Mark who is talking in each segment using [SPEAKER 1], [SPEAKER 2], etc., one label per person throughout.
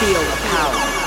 [SPEAKER 1] feel the power.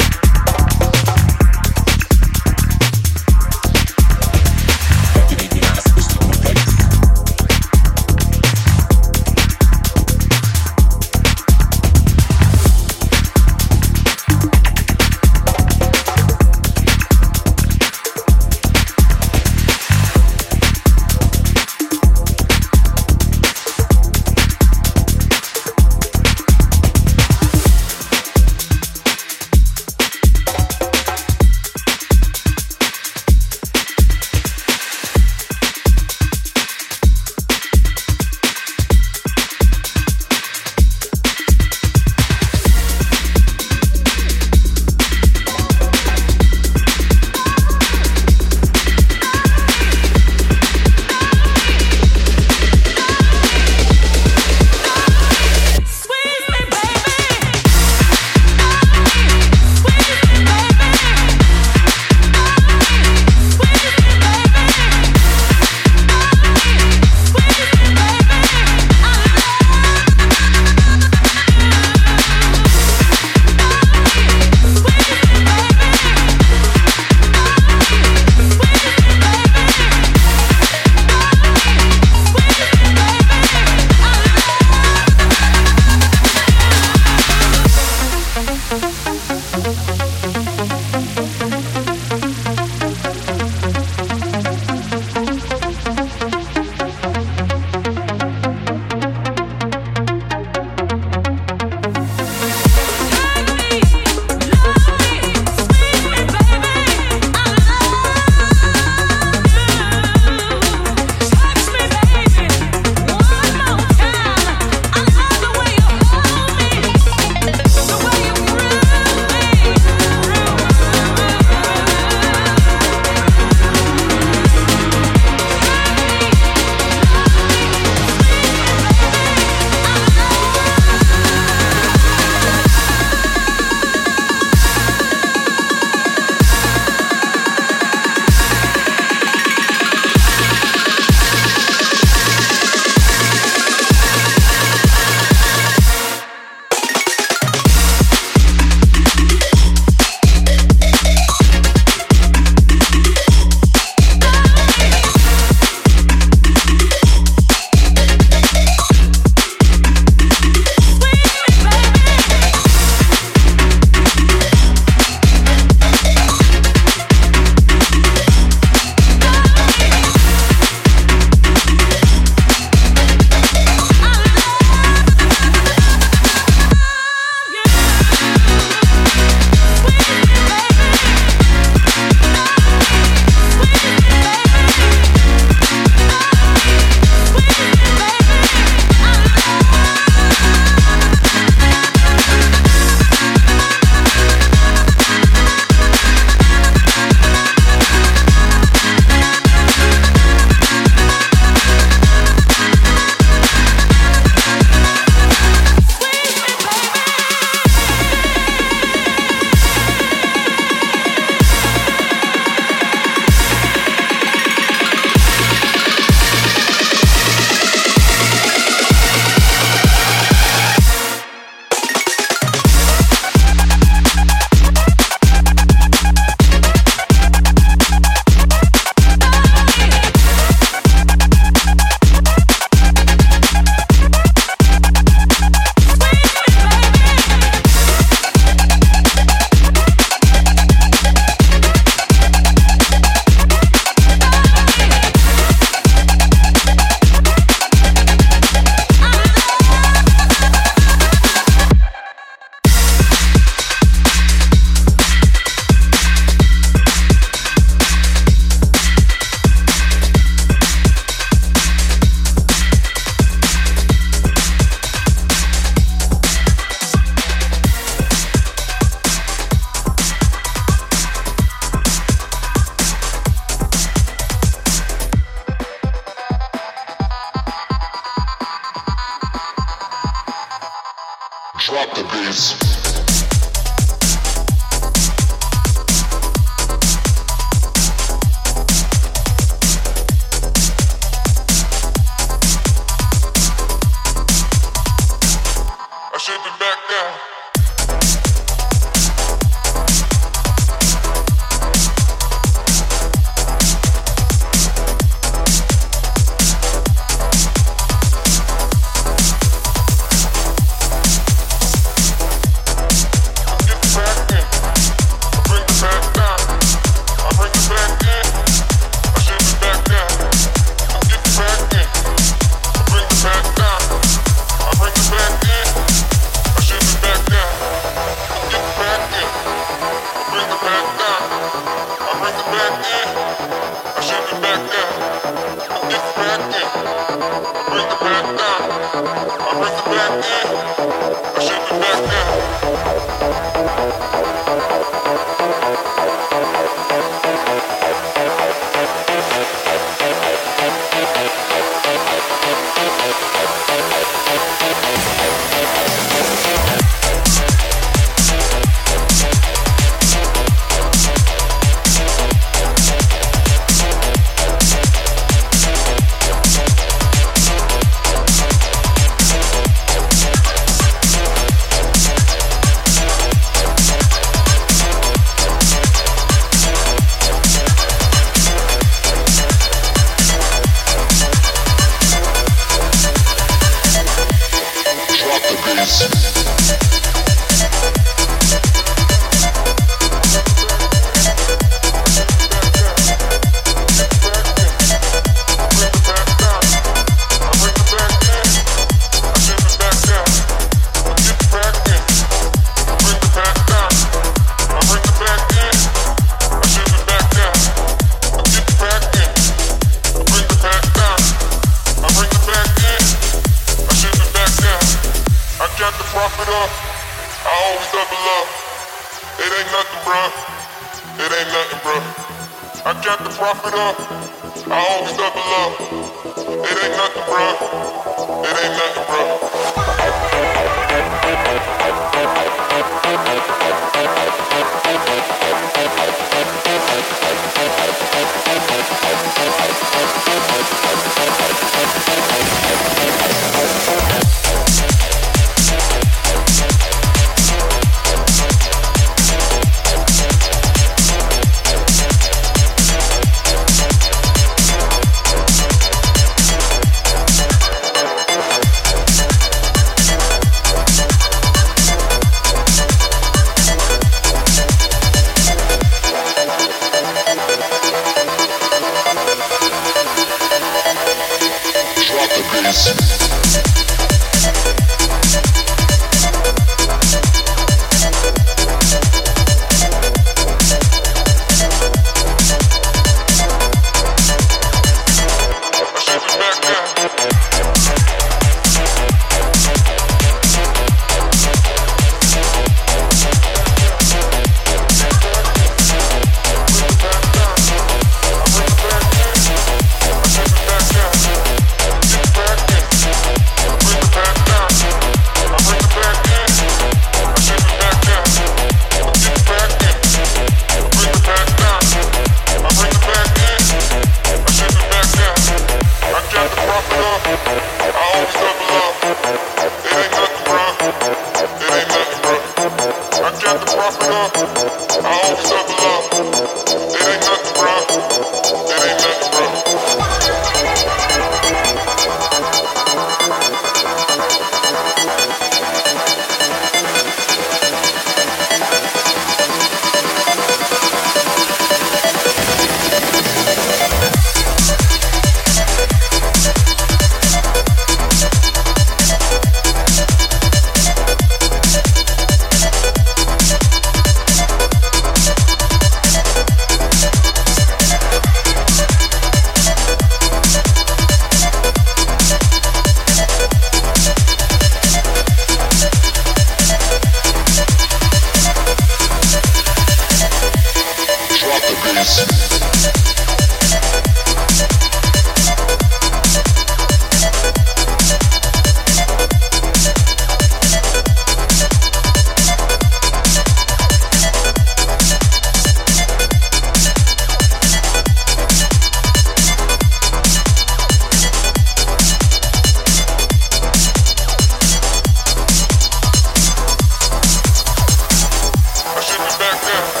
[SPEAKER 1] Roger.